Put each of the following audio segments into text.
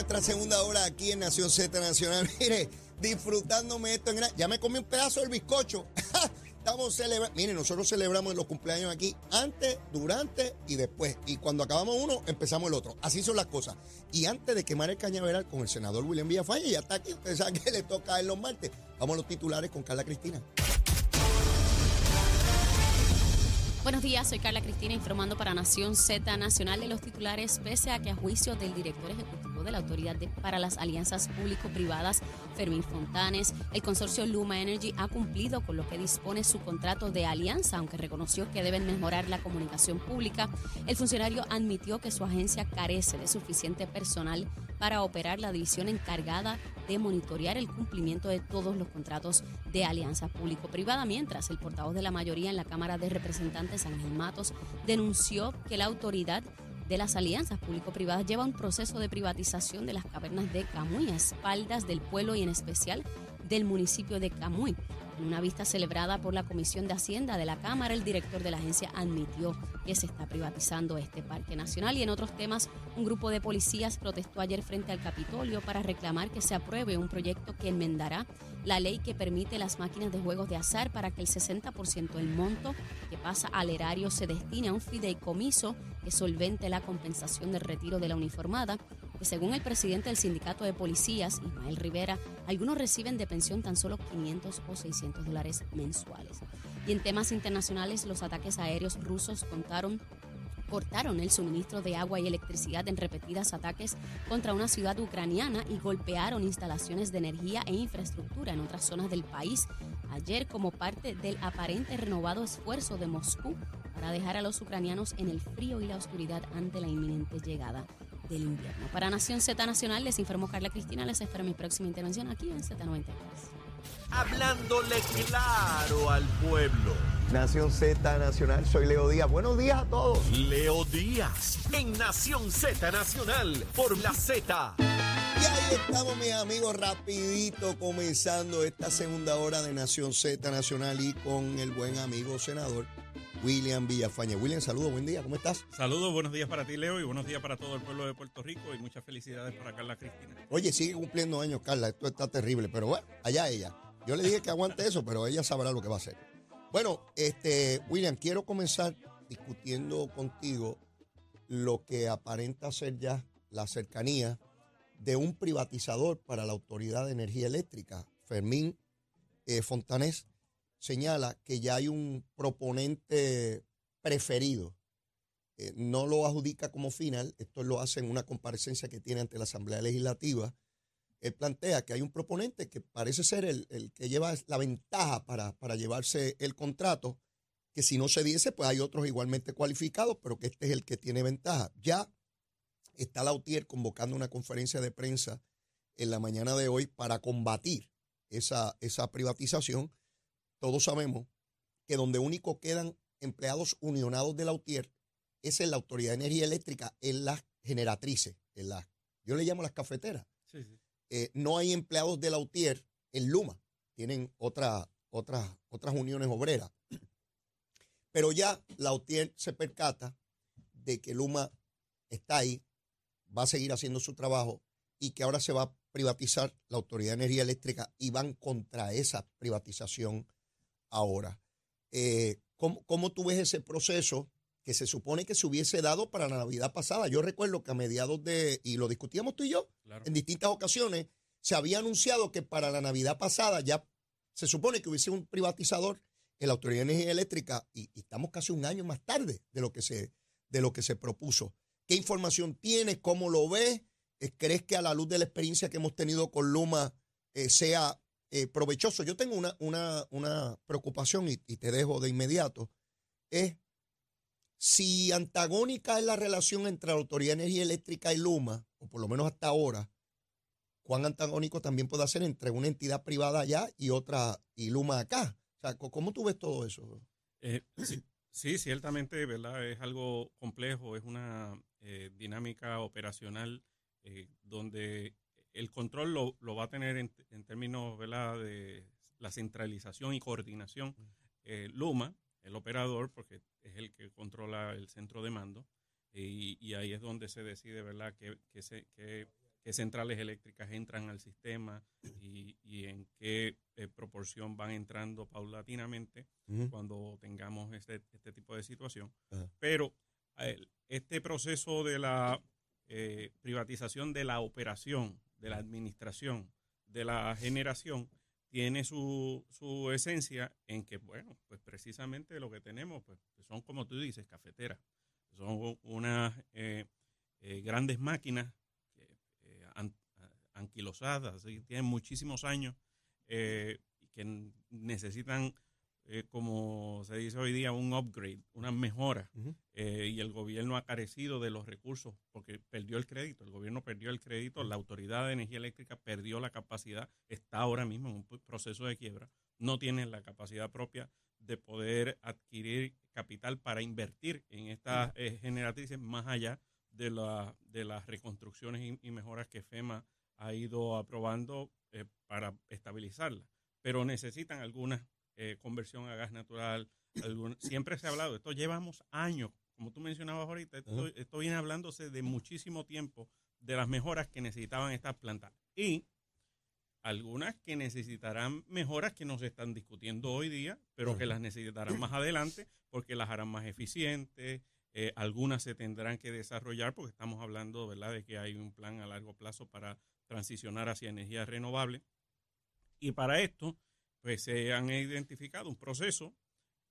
nuestra segunda hora aquí en Nación Z Nacional. Mire, disfrutándome esto en Ya me comí un pedazo del bizcocho. Estamos celebrando. Mire, nosotros celebramos los cumpleaños aquí antes, durante y después. Y cuando acabamos uno, empezamos el otro. Así son las cosas. Y antes de quemar el cañaveral con el senador William Villafañe, ya está aquí. Usted sabe que le toca él los martes. Vamos a los titulares con Carla Cristina. Buenos días, soy Carla Cristina informando para Nación Z Nacional de los titulares, pese a que a juicio del director ejecutivo de la Autoridad para las Alianzas Público-Privadas, Fermín Fontanes, el consorcio Luma Energy ha cumplido con lo que dispone su contrato de alianza, aunque reconoció que deben mejorar la comunicación pública. El funcionario admitió que su agencia carece de suficiente personal para operar la división encargada de monitorear el cumplimiento de todos los contratos de alianza público-privada, mientras el portavoz de la mayoría en la Cámara de Representantes, Ángel Matos, denunció que la autoridad de las alianzas público-privadas lleva un proceso de privatización de las cavernas de Camuy a espaldas del pueblo y en especial del municipio de Camuy. En una vista celebrada por la Comisión de Hacienda de la Cámara, el director de la agencia admitió que se está privatizando este parque nacional. Y en otros temas, un grupo de policías protestó ayer frente al Capitolio para reclamar que se apruebe un proyecto que enmendará la ley que permite las máquinas de juegos de azar para que el 60% del monto que pasa al erario se destine a un fideicomiso que solvente la compensación del retiro de la uniformada que según el presidente del sindicato de policías, Ismael Rivera, algunos reciben de pensión tan solo 500 o 600 dólares mensuales. Y en temas internacionales, los ataques aéreos rusos cortaron el suministro de agua y electricidad en repetidas ataques contra una ciudad ucraniana y golpearon instalaciones de energía e infraestructura en otras zonas del país ayer como parte del aparente renovado esfuerzo de Moscú para dejar a los ucranianos en el frío y la oscuridad ante la inminente llegada del invierno. Para Nación Z Nacional les informó Carla Cristina, les espero mi próxima intervención aquí en Z93. Hablándole claro al pueblo. Nación Z Nacional, soy Leo Díaz. Buenos días a todos. Leo Díaz en Nación Z Nacional por la Z. Y ahí estamos, mis amigos, rapidito comenzando esta segunda hora de Nación Z Nacional y con el buen amigo senador William Villafañe. William, saludos, buen día, ¿cómo estás? Saludos, buenos días para ti, Leo, y buenos días para todo el pueblo de Puerto Rico y muchas felicidades para Carla Cristina. Oye, sigue cumpliendo años, Carla, esto está terrible, pero bueno, allá ella. Yo le dije que aguante eso, pero ella sabrá lo que va a hacer. Bueno, este, William, quiero comenzar discutiendo contigo lo que aparenta ser ya la cercanía de un privatizador para la Autoridad de Energía Eléctrica. Fermín eh, Fontanés señala que ya hay un proponente preferido. Eh, no lo adjudica como final, esto lo hace en una comparecencia que tiene ante la Asamblea Legislativa. Él plantea que hay un proponente que parece ser el, el que lleva la ventaja para, para llevarse el contrato, que si no se diese, pues hay otros igualmente cualificados, pero que este es el que tiene ventaja. Ya está Lautier convocando una conferencia de prensa en la mañana de hoy para combatir esa, esa privatización. Todos sabemos que donde único quedan empleados unionados de Lautier es en la Autoridad de Energía Eléctrica, en las generatrices, en las, yo le llamo las cafeteras. Sí, sí. Eh, no hay empleados de Lautier en Luma, tienen otra, otras, otras uniones obreras. Pero ya Lautier se percata de que Luma está ahí, va a seguir haciendo su trabajo y que ahora se va a privatizar la Autoridad de Energía Eléctrica y van contra esa privatización ahora. Eh, ¿cómo, ¿Cómo tú ves ese proceso que se supone que se hubiese dado para la Navidad pasada? Yo recuerdo que a mediados de, y lo discutíamos tú y yo, Claro. en distintas ocasiones, se había anunciado que para la Navidad pasada ya se supone que hubiese un privatizador en la Autoridad de Energía Eléctrica y, y estamos casi un año más tarde de lo que se, de lo que se propuso. ¿Qué información tienes? ¿Cómo lo ves? Eh, ¿Crees que a la luz de la experiencia que hemos tenido con Luma eh, sea eh, provechoso? Yo tengo una, una, una preocupación y, te dejo de inmediato. Es Si antagónica es la relación entre la Autoridad de Energía Eléctrica y Luma, o por lo menos hasta ahora, ¿cuán antagónico también puede ser entre una entidad privada allá y otra, y Luma acá? O sea, ¿cómo tú ves todo eso? Eh, sí, ciertamente, ¿verdad? Es algo complejo, es una eh, dinámica operacional donde el control lo, lo va a tener en, en, términos ¿verdad? de la centralización y coordinación. Eh, Luma, el operador, porque es el que controla el centro de mando, y, y ahí es donde se decide ¿verdad? qué, qué, se, qué, qué centrales eléctricas entran al sistema y, y en qué eh, proporción van entrando paulatinamente uh -huh. cuando tengamos este, este, tipo de situación. Uh -huh. Pero este proceso de la eh, privatización de la operación, de la administración, de la generación, tiene su, su, esencia en que, bueno, pues precisamente lo que tenemos pues, son, como tú dices, cafeteras. Son unas eh, eh, grandes máquinas eh, an, anquilosadas, tienen muchísimos años que necesitan eh, como se dice hoy día, un upgrade, una mejora. Uh -huh. eh, y el gobierno ha carecido de los recursos porque perdió el crédito. El gobierno perdió el crédito, la Autoridad de Energía Eléctrica perdió la capacidad, está ahora mismo en un proceso de quiebra, no tiene la capacidad propia de poder adquirir capital para invertir en estas eh, generatrices más allá de, la, de las reconstrucciones y, y, mejoras que FEMA ha ido aprobando eh, para estabilizarla. Pero necesitan algunas eh, conversión a gas natural. Algún, siempre se ha hablado, esto llevamos años, como tú mencionabas ahorita, esto, uh -huh. esto, viene hablándose de muchísimo tiempo de las mejoras que necesitaban estas plantas. Y algunas que necesitarán mejoras que no se están discutiendo hoy día, pero uh -huh. que las necesitarán más adelante porque las harán más eficientes. Eh, algunas se tendrán que desarrollar porque estamos hablando ¿verdad? de que hay un plan a largo plazo para transicionar hacia energías renovables. Y para esto, pues se han identificado un proceso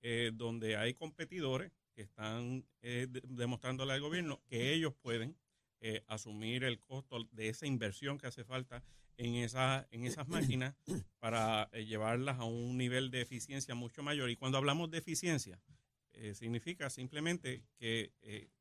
eh, donde hay competidores que están eh, de, demostrándole al gobierno que ellos pueden eh, asumir el costo de esa inversión que hace falta en, esa, en esas máquinas para llevarlas a un nivel de eficiencia mucho mayor. Y cuando hablamos de eficiencia, significa simplemente que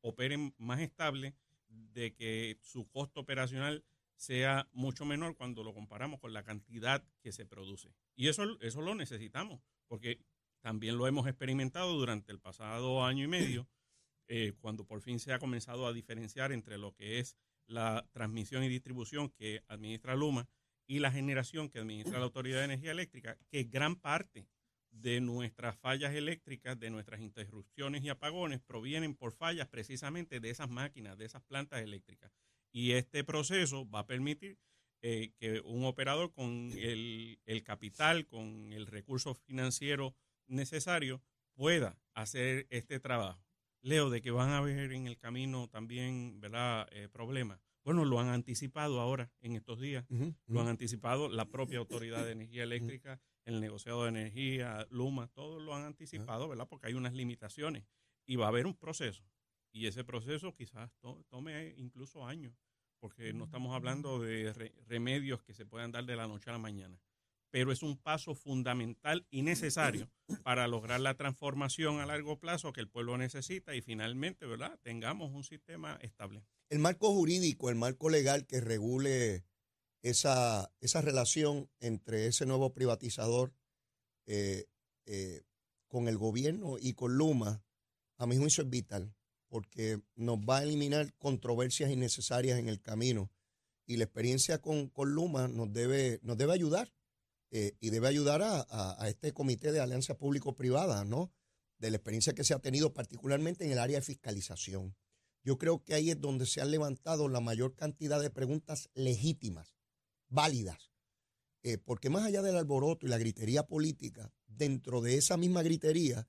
operen más estable, de que su costo operacional sea mucho menor cuando lo comparamos con la cantidad que se produce. Y eso, eso lo necesitamos, porque también lo hemos experimentado durante el pasado año y medio, eh, cuando por fin se ha comenzado a diferenciar entre lo que es la transmisión y distribución que administra Luma y la generación que administra la Autoridad de Energía Eléctrica, que gran parte de nuestras fallas eléctricas, de nuestras interrupciones y apagones provienen por fallas precisamente de esas máquinas, de esas plantas eléctricas. Y este proceso va a permitir eh, que un operador con el, el, capital, con el recurso financiero necesario, pueda hacer este trabajo. Leo, de que van a haber en el camino también ¿verdad? Eh, problemas. Bueno, lo han anticipado ahora en estos días. Uh -huh. Lo han anticipado la propia Autoridad de Energía Eléctrica, el negociado de energía, Luma, todos lo han anticipado, ¿verdad? Porque hay unas limitaciones y va a haber un proceso. Y ese proceso quizás to tome incluso años, porque no estamos hablando de re remedios que se puedan dar de la noche a la mañana. Pero es un paso fundamental y necesario para lograr la transformación a largo plazo que el pueblo necesita y finalmente, ¿verdad?, tengamos un sistema estable. El marco jurídico, el marco legal que regule esa, esa relación entre ese nuevo privatizador eh, eh, con el gobierno y con Luma, a mi juicio es vital porque nos va a eliminar controversias innecesarias en el camino. Y la experiencia con, con Luma nos debe, nos debe ayudar eh, y debe ayudar a, a, este comité de alianza público-privada, ¿no? De la experiencia que se ha tenido particularmente en el área de fiscalización. Yo creo que ahí es donde se han levantado la mayor cantidad de preguntas legítimas, válidas, eh, porque más allá del alboroto y la gritería política, dentro de esa misma gritería,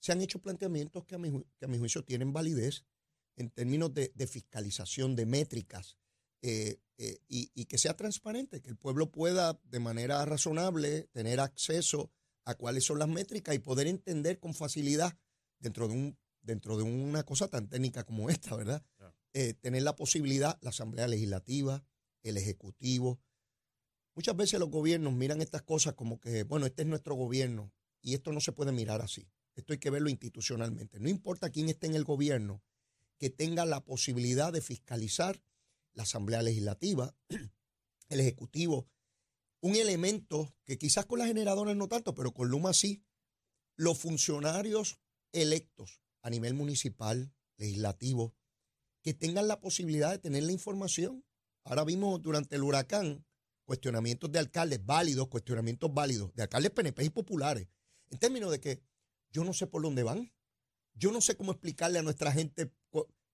se han hecho planteamientos que a mi, que a mi juicio tienen validez en términos de, de fiscalización, de métricas, eh, eh, y, y, que sea transparente, que el pueblo pueda de manera razonable tener acceso a cuáles son las métricas y poder entender con facilidad dentro de, un, dentro de una cosa tan técnica como esta, ¿verdad? Yeah. Eh, tener la posibilidad, la Asamblea Legislativa, el Ejecutivo. Muchas veces los gobiernos miran estas cosas como que, bueno, este es nuestro gobierno y esto no se puede mirar así. Esto hay que verlo institucionalmente. No importa quién esté en el gobierno, que tenga la posibilidad de fiscalizar la Asamblea Legislativa, el Ejecutivo, un elemento que quizás con las generadoras no tanto, pero con Luma sí, los funcionarios electos a nivel municipal, legislativo, que tengan la posibilidad de tener la información. Ahora vimos durante el huracán cuestionamientos de alcaldes válidos, cuestionamientos válidos, de alcaldes PNP y populares, en términos de que yo no sé por dónde van, yo no sé cómo explicarle a nuestra gente,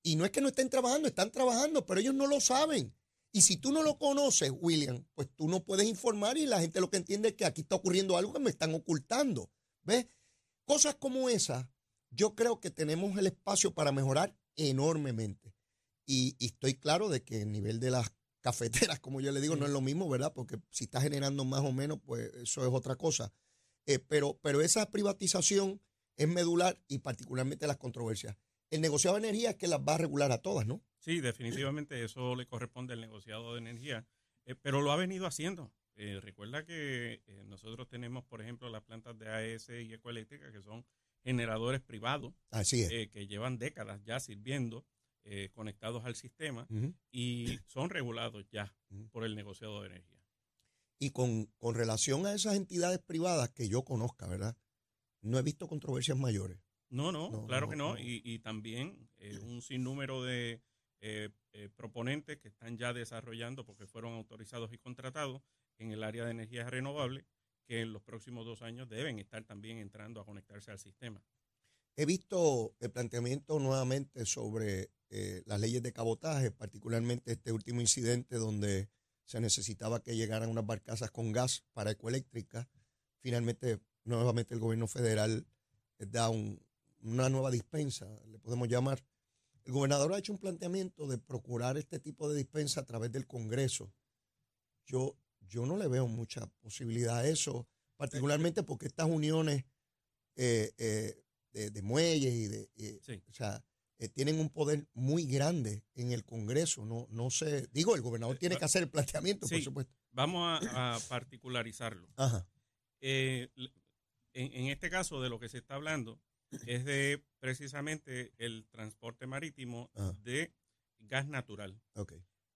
y no es que no estén trabajando, están trabajando, pero ellos no lo saben. Y si tú no lo conoces, William, pues tú no puedes informar y la gente lo que entiende es que aquí está ocurriendo algo que me están ocultando. ¿Ves? Cosas como esas, yo creo que tenemos el espacio para mejorar enormemente. Y, estoy claro de que el nivel de las cafeteras, como yo le digo, no es lo mismo, ¿verdad? Porque si está generando más o menos, pues eso es otra cosa. Eh, pero, pero esa privatización es medular y particularmente las controversias. El negociado de energía es que las va a regular a todas, ¿no? Sí, definitivamente eso le corresponde al negociado de energía, eh, pero lo ha venido haciendo. Eh, recuerda que nosotros tenemos, por ejemplo, las plantas de AES y Ecoeléctrica, que son generadores privados, que llevan décadas ya sirviendo, conectados al sistema, y son regulados ya por el negociado de energía. Y con, con relación a esas entidades privadas que yo conozca, ¿verdad? No he visto controversias mayores. No, no, claro que no. Y, también eh, un sinnúmero de eh, eh, proponentes que están ya desarrollando porque fueron autorizados y contratados en el área de energías renovables que en los próximos dos años deben estar también entrando a conectarse al sistema. He visto el planteamiento nuevamente sobre las leyes de cabotaje, particularmente este último incidente donde se necesitaba que llegaran unas barcazas con gas para ecoeléctrica. Finalmente, nuevamente el gobierno federal da una nueva dispensa, le podemos llamar. El gobernador ha hecho un planteamiento de procurar este tipo de dispensa a través del Congreso. Yo, yo no le veo mucha posibilidad a eso, particularmente porque estas uniones eh, eh, de, muelles y de... O sea, eh, tienen un poder muy grande en el Congreso. No, no sé, digo, el gobernador tiene que hacer el planteamiento, por supuesto. Vamos a, particularizarlo. Eh, en, este caso, de lo que se está hablando es de precisamente el transporte marítimo de gas natural.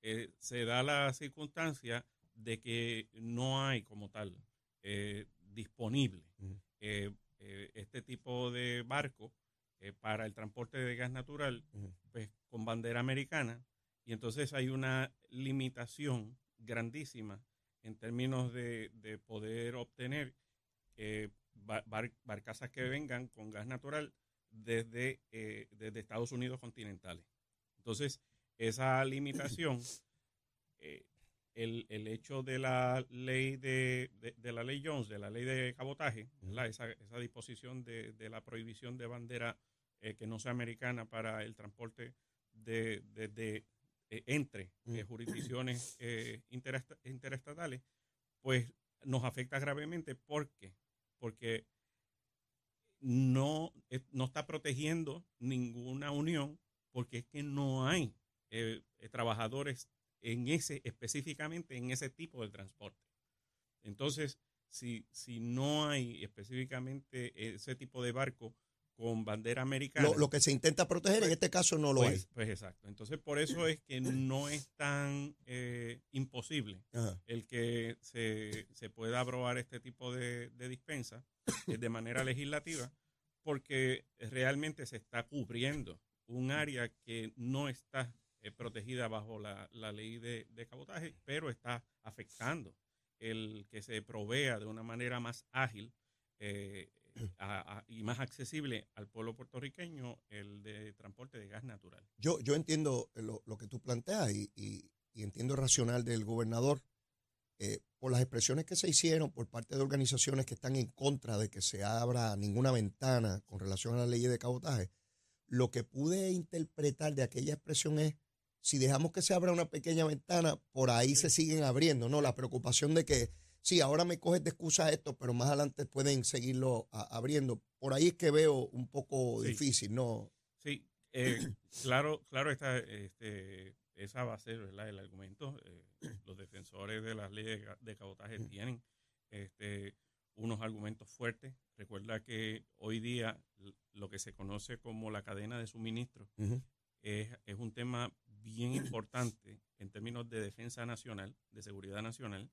Eh, se da la circunstancia de que no hay como tal disponible este tipo de barco eh, para el transporte de gas natural, pues con bandera americana, y entonces hay una limitación grandísima en términos de, poder obtener eh, barcazas que vengan con gas natural desde, eh, desde Estados Unidos continentales. Entonces, esa limitación, el, el, hecho de la ley de, de, la ley Jones, de la ley de cabotaje, esa, esa, disposición de, de, la prohibición de bandera eh, que no sea americana para el transporte de, de, eh, entre eh, jurisdicciones interestatales, pues nos afecta gravemente. ¿Por qué? Porque no, no está protegiendo ninguna unión porque es que no hay trabajadores en ese, específicamente en ese tipo de transporte. Entonces, si, si no hay específicamente ese tipo de barco con bandera americana. Lo, que se intenta proteger, en pues, este caso no lo pues, hay. Pues exacto. Entonces, por eso es que no es tan eh, imposible el que se, se, pueda aprobar este tipo de, dispensa eh, de manera legislativa, porque realmente se está cubriendo un área que no está eh, protegida bajo la, ley de, de, cabotaje, pero está afectando el que se provea de una manera más ágil y más accesible al pueblo puertorriqueño el de transporte de gas natural. Yo, yo entiendo lo, que tú planteas y, y, entiendo el racional del gobernador. Eh, por las expresiones que se hicieron por parte de organizaciones que están en contra de que se abra ninguna ventana con relación a la ley de cabotaje, lo que pude interpretar de aquella expresión es, si dejamos que se abra una pequeña ventana, por ahí se siguen abriendo, ¿no? La preocupación de que sí, ahora me coges de excusa esto, pero más adelante pueden seguirlo abriendo. Por ahí es que veo un poco difícil, ¿no? Sí, eh, claro, claro, está, este, esa va a ser el argumento. Eh, los defensores de las leyes de cabotaje tienen este, unos argumentos fuertes. Recuerda que hoy día lo que se conoce como la cadena de suministro es, es, un tema bien importante en términos de defensa nacional, de seguridad nacional,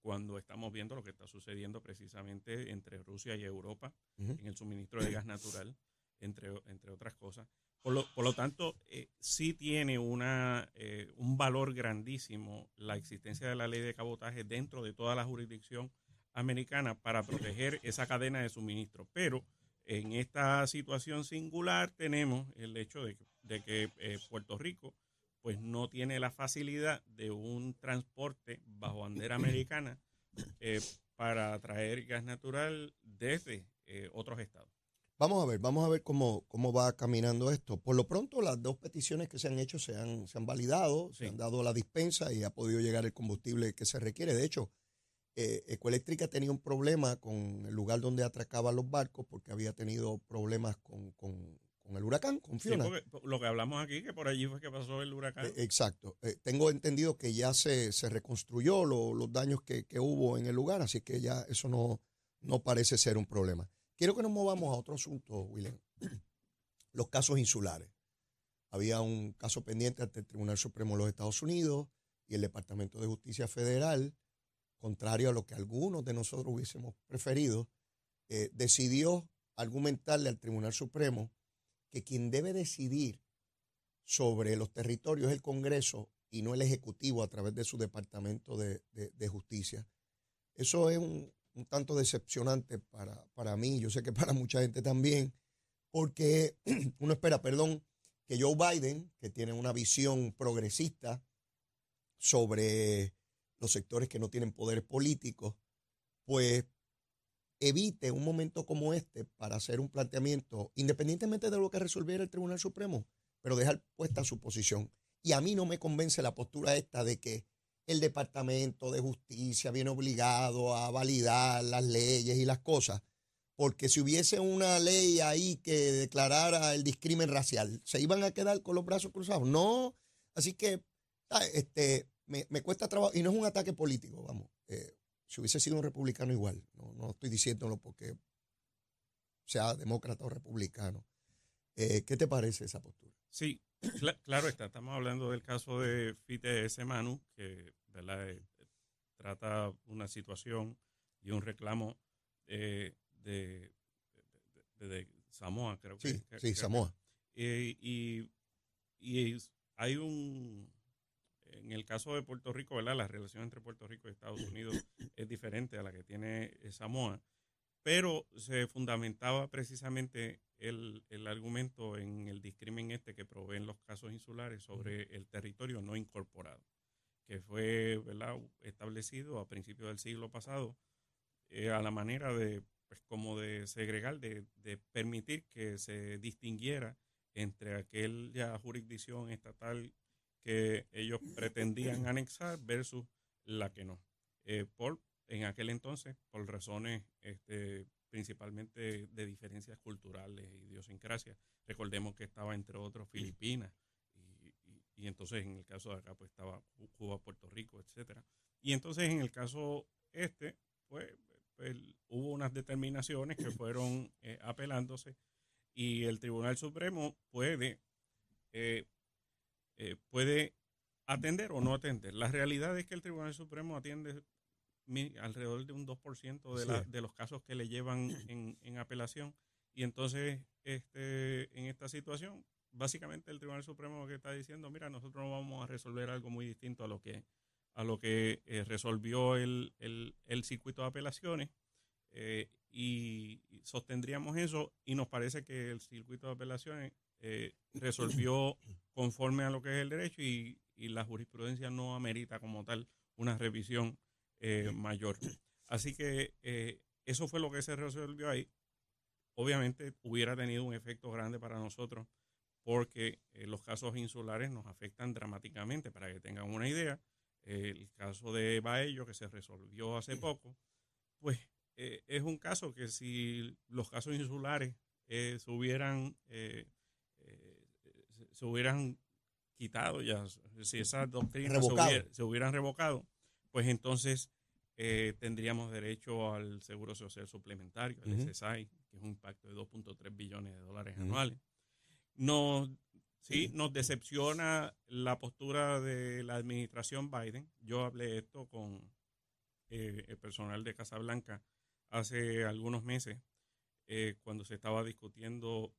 cuando estamos viendo lo que está sucediendo precisamente entre Rusia y Europa en el suministro de gas natural, entre, entre otras cosas. Por lo, por lo tanto, eh, sí tiene una, eh, un valor grandísimo la existencia de la ley de cabotaje dentro de toda la jurisdicción americana para proteger esa cadena de suministro. Pero en esta situación singular tenemos el hecho de, de que eh, Puerto Rico pues no tiene la facilidad de un transporte bajo bandera americana eh, para traer gas natural desde eh, otros estados. Vamos a ver, vamos a ver cómo, cómo va caminando esto. Por lo pronto, las dos peticiones que se han hecho se han, se han validado, se han dado la dispensa y ha podido llegar el combustible que se requiere. De hecho, eh, Ecoeléctrica tenía un problema con el lugar donde atracaban los barcos porque había tenido problemas con, con, el huracán, con Fiona. lo que hablamos aquí, que por allí fue que pasó el huracán. exacto. tengo entendido que ya se, se reconstruyó los daños que, que, hubo en el lugar, así que ya eso no, no parece ser un problema. Quiero que nos movamos a otro asunto, William. Los casos insulares. Había un caso pendiente ante el Tribunal Supremo de los Estados Unidos y el Departamento de Justicia Federal, contrario a lo que algunos de nosotros hubiésemos preferido, eh, decidió argumentarle al Tribunal Supremo que quien debe decidir sobre los territorios es el Congreso y no el Ejecutivo a través de su Departamento de Justicia. Eso es un, un tanto decepcionante para, para mí, yo sé que para mucha gente también, porque uno espera, perdón, que Joe Biden, que tiene una visión progresista sobre los sectores que no tienen poderes políticos, pues evite un momento como este para hacer un planteamiento, independientemente de lo que resolviera el Tribunal Supremo, pero dejar puesta su posición. Y a mí no me convence la postura esta de que el Departamento de Justicia viene obligado a validar las leyes y las cosas, porque si hubiese una ley ahí que declarara el discrimen racial, ¿se iban a quedar con los brazos cruzados? No, así que este, me, cuesta trabajo, y no es un ataque político, vamos, eh, si hubiese sido un republicano igual, no, no estoy diciéndolo porque sea demócrata o republicano. Eh, ¿Qué te parece esa postura? Sí, claro está, estamos hablando del caso de Fite Manu, que ¿verdad? Eh, trata una situación y un reclamo eh, de, de, Samoa, creo que. Sí, Samoa. y, y hay un, en el caso de Puerto Rico, ¿verdad? La relación entre Puerto Rico y Estados Unidos es diferente a la que tiene Samoa, pero se fundamentaba precisamente el, el, argumento en el discrimen este que proveen los casos insulares sobre el territorio no incorporado, que fue ¿verdad? establecido a principios del siglo pasado eh, a la manera de, pues, como de segregar, de, de, permitir que se distinguiera entre aquella jurisdicción estatal que ellos pretendían anexar versus la que no. Eh, por en aquel entonces, por razones este, principalmente de diferencias culturales y idiosincrasias. Recordemos que estaba entre otros Filipinas y, entonces en el caso de acá pues estaba Cuba, Puerto Rico, etcétera. Y entonces en el caso este pues, pues hubo unas determinaciones que fueron eh, apelándose y el Tribunal Supremo puede eh, eh, puede atender o no atender. La realidad es que el Tribunal Supremo atiende alrededor de un 2% de, la, de los casos que le llevan en, en, apelación. Y entonces, este, en esta situación, básicamente el Tribunal Supremo que está diciendo, mira, nosotros no vamos a resolver algo muy distinto a lo que, a lo que eh, resolvió el, el, el, circuito de apelaciones. Eh, y, sostendríamos eso y nos parece que el circuito de apelaciones eh, resolvió conforme a lo que es el derecho y, y la jurisprudencia no amerita como tal una revisión eh, mayor. Así que eh, eso fue lo que se resolvió ahí. Obviamente hubiera tenido un efecto grande para nosotros porque los casos insulares nos afectan dramáticamente. Para que tengan una idea, el caso de Baello que se resolvió hace poco, pues es un caso que si los casos insulares se hubieran se hubieran quitado ya, si esas doctrinas se, hubieran revocado, pues entonces eh, tendríamos derecho al seguro social suplementario, el. SSI, que es un impacto de 2.3 billones de dólares anuales. Nos, sí, nos decepciona la postura de la administración Biden. Yo hablé esto con eh, el personal de Casablanca hace algunos meses, eh, cuando se estaba discutiendo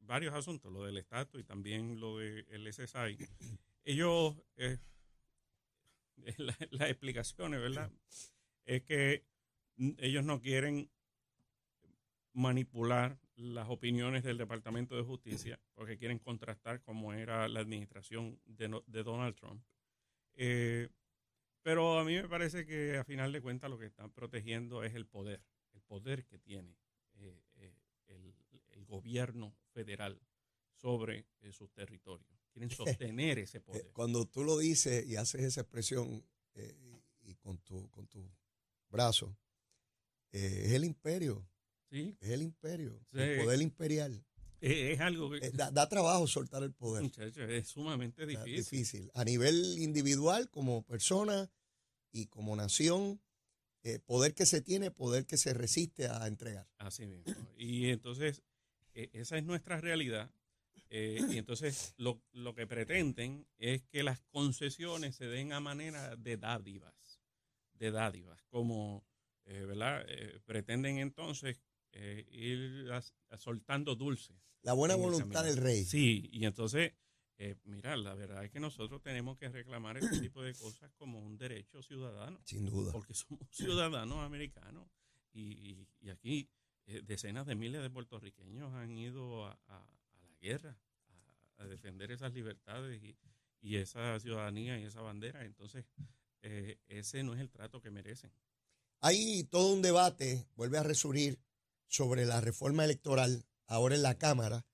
varios asuntos, lo del estatus y también lo del SSI. Ellos, eh, la- las explicaciones, ¿verdad? Es que ellos no quieren manipular las opiniones del Departamento de Justicia porque quieren contrastar cómo era la administración de, de Donald Trump. Eh, pero a mí me parece que a final de cuentas lo que están protegiendo es el poder, el poder que tiene eh, el, el gobierno federal sobre eh, sus territorios. Quieren sostener ese Eh, poder. Cuando tú lo dices y haces esa expresión eh, y, con tu, con tu brazo, eh, es el imperio, ¿sí? es el imperio, Sí. el poder imperial. Es algo que, Eh, da, da trabajo soltar el poder. muchachos, es sumamente da- difícil. difícil. A nivel individual, como persona y como nación, eh, poder que se tiene, poder que se resiste a entregar. Así mismo. Y entonces, esa es nuestra realidad. eh, y entonces, lo, lo que pretenden es que las concesiones se den a manera de dádivas, de dádivas, como, eh, ¿verdad? Eh, pretenden entonces eh, ir as- soltando dulces. La buena voluntad del rey. Sí, y entonces, eh, mira, la verdad es que nosotros tenemos que reclamar este tipo de cosas como un derecho ciudadano Sin duda. porque somos ciudadanos americanos y, y- y aquí decenas de miles de puertorriqueños han ido a, la guerra a, defender esas libertades y, y esa ciudadanía y esa bandera. Entonces, eh, ese no es el trato que merecen. Hay todo un debate, vuelve a resurgir, sobre la reforma electoral ahora en la Cámara.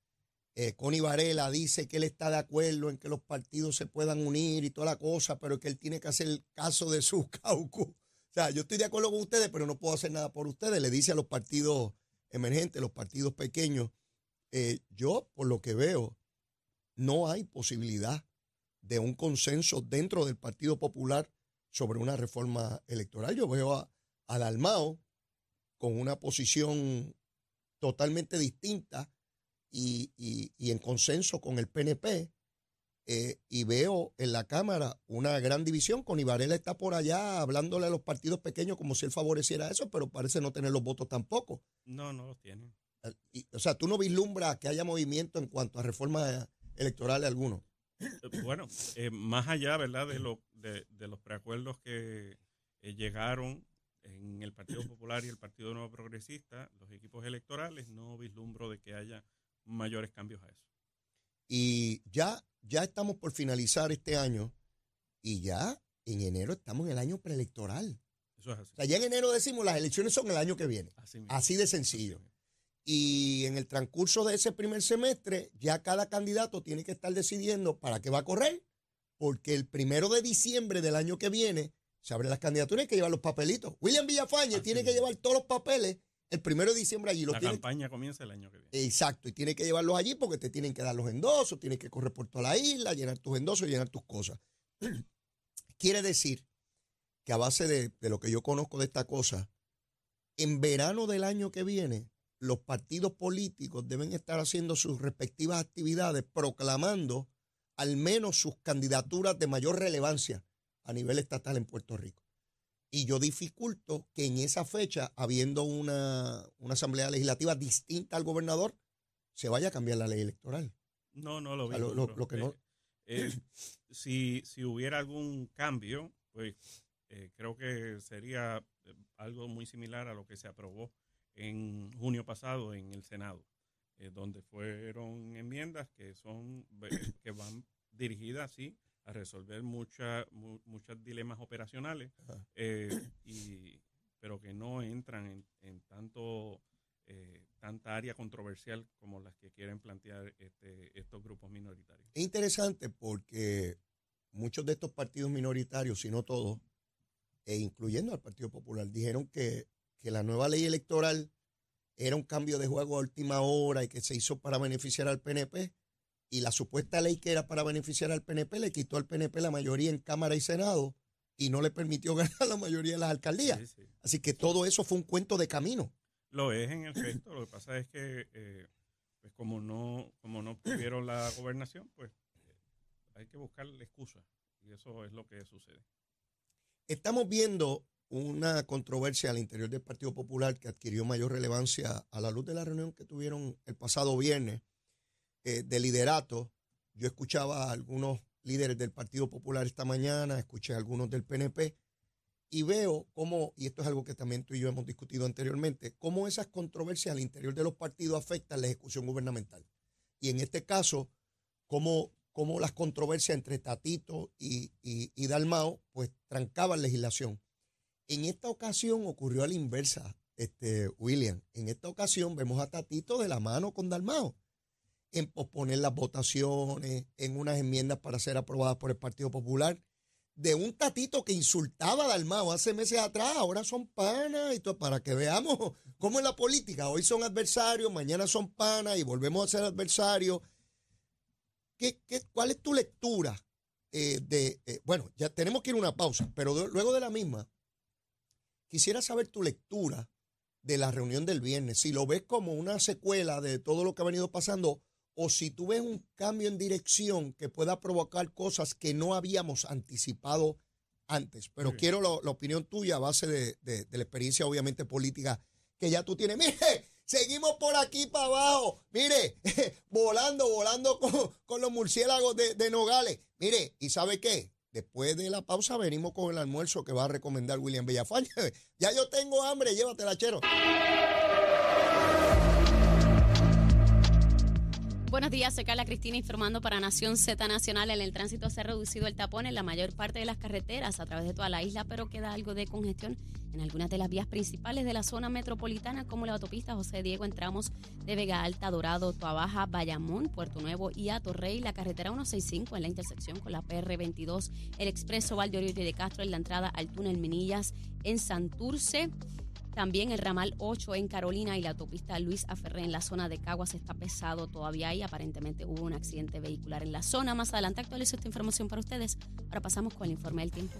Eh, Connie Varela dice que él está de acuerdo en que los partidos se puedan unir y toda la cosa, pero que él tiene que hacer caso de sus caucus. O sea, yo estoy de acuerdo con ustedes, pero no puedo hacer nada por ustedes. Le dice a los partidos emergentes, los partidos pequeños. Eh, yo, por lo que veo, no hay posibilidad de un consenso dentro del Partido Popular sobre una reforma electoral. Yo veo a, a con una posición totalmente distinta y, y- y en consenso con el PNP. Eh, y veo en la Cámara una gran división. Con Ibarela está por allá hablándole a los partidos pequeños como si él favoreciera eso, pero parece no tener los votos tampoco. No, no los tienen. Y, o sea, tú no vislumbras que haya movimiento en cuanto a reformas electorales alguno. Eh, Bueno, eh, más allá, ¿verdad?, de, lo, de, de los preacuerdos que eh, llegaron en el Partido Popular y el Partido Nuevo Progresista, los equipos electorales, no vislumbro de que haya mayores cambios a eso. Y ya, ya estamos por finalizar este año y ya en enero estamos en el año preelectoral. Eso es así. O sea, ya en enero decimos las elecciones son el año que viene. Así, de sencillo. Y en el transcurso de ese primer semestre, ya cada candidato tiene que estar decidiendo para qué va a correr, porque el primero de diciembre del año que viene se abren las candidaturas y hay que llevar los papelitos. William Villafañe Así tiene que llevar todos los papeles el primero de diciembre allí. Los La tiene, campaña comienza el año que viene. exacto, y tiene que llevarlos allí porque te tienen que dar los endosos, tienes que correr por toda la isla, llenar tus endosos, llenar tus cosas. Quiere decir que a base de, de lo que yo conozco de esta cosa, en verano del año que viene, los partidos políticos deben estar haciendo sus respectivas actividades, proclamando al menos sus candidaturas de mayor relevancia a nivel estatal en Puerto Rico. Y yo dificulto que en esa fecha, habiendo una, una asamblea legislativa distinta al gobernador, se vaya a cambiar la ley electoral. No, no lo O sea, vi. lo- lo- lo que no- Eh, si, si hubiera algún cambio, pues eh, creo que sería eh, algo muy similar a lo que se aprobó en junio pasado en el Senado, eh, donde fueron enmiendas que son eh, que van dirigidas sí a resolver muchas mu- muchos dilemas operacionales, eh, y, pero que no entran en, en tanto eh, tanta área controversial como las que quieren plantear este, estos grupos minoritarios. Es interesante porque muchos de estos partidos minoritarios, si no todos, e incluyendo al Partido Popular, dijeron que, que la nueva ley electoral era un cambio de juego a última hora y que se hizo para beneficiar al PNP. Y la supuesta ley que era para beneficiar al PNP le quitó al PNP la mayoría en Cámara y Senado y no le permitió ganar la mayoría de las alcaldías. Sí, sí. Así que todo eso fue un cuento de camino. Lo es en efecto, lo que pasa es que eh, pues como no como no tuvieron la gobernación, pues eh, hay que buscar la excusa y eso es lo que sucede. Estamos viendo una controversia al interior del Partido Popular que adquirió mayor relevancia a la luz de la reunión que tuvieron el pasado viernes eh, de liderato. Yo escuchaba a algunos líderes del Partido Popular esta mañana, escuché a algunos del PNP y veo cómo, y esto es algo que también tú y yo hemos discutido anteriormente, cómo esas controversias al interior de los partidos afectan la ejecución gubernamental. Y en este caso, cómo, cómo las controversias entre Tatito y, y, y Dalmao, pues trancaban legislación. En esta ocasión ocurrió a la inversa, este, William. En esta ocasión vemos a Tatito de la mano con Dalmao en posponer las votaciones, en unas enmiendas para ser aprobadas por el Partido Popular, de un tatito que insultaba a Dalmao hace meses atrás, ahora son panas y todo, para que veamos cómo es la política. Hoy son adversarios, mañana son panas y volvemos a ser adversarios. ¿Qué, qué, cuál es tu lectura eh, de, eh, bueno, ya tenemos que ir a una pausa, pero luego de la misma, quisiera saber tu lectura de la reunión del viernes, si lo ves como una secuela de todo lo que ha venido pasando o si tú ves un cambio en dirección que pueda provocar cosas que no habíamos anticipado antes. Pero sí. quiero lo, la opinión tuya a base de, de, de, la experiencia, obviamente, política que ya tú tienes. Mire, seguimos por aquí para abajo. Mire, volando, volando con, con los murciélagos de, de, Nogales. Mire, ¿y sabe qué? Después de la pausa venimos con el almuerzo que va a recomendar William Villafaña. ya yo tengo hambre, llévatela, chero. Buenos días, soy Carla Cristina informando para Nación Z Nacional. En el tránsito se ha reducido el tapón en la mayor parte de las carreteras a través de toda la isla, pero queda algo de congestión en algunas de las vías principales de la zona metropolitana, como la autopista José Diego en tramos de Vega Alta, Dorado, Toabaja, Bayamón, Puerto Nuevo y Atorrey, la carretera 165 en la intersección con la PR22, el expreso Valdeoriotti de Castro en la entrada al túnel Minillas en Santurce. También el ramal 8 en Carolina y la autopista Luis Aferré en la zona de Caguas está pesado todavía y aparentemente hubo un accidente vehicular en la zona. Más adelante actualizo esta información para ustedes. Ahora pasamos con el informe del tiempo.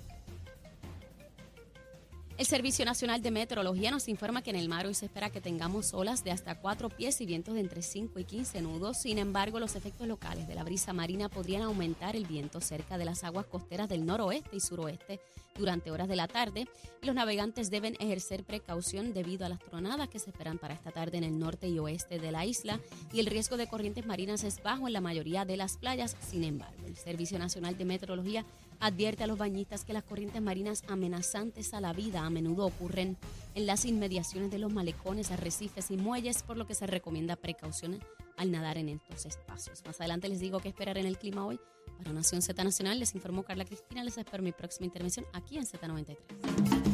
El Servicio Nacional de Meteorología nos informa que en el mar hoy se espera que tengamos olas de hasta 4 pies y vientos de entre 5 y 15 nudos. Sin embargo, los efectos locales de la brisa marina podrían aumentar el viento cerca de las aguas costeras del noroeste y suroeste durante horas de la tarde. Los navegantes deben ejercer precaución debido a las tronadas que se esperan para esta tarde en el norte y oeste de la isla. Y el riesgo de corrientes marinas es bajo en la mayoría de las playas. Sin embargo, el Servicio Nacional de Meteorología advierte a los bañistas que las corrientes marinas amenazantes a la vida a menudo ocurren en las inmediaciones de los malecones, arrecifes y muelles, por lo que se recomienda precaución al nadar en estos espacios. Más adelante les digo qué esperar en el clima hoy. Para Nación Z Nacional les informó Carla Cristina. Les espero mi próxima intervención aquí en Z93.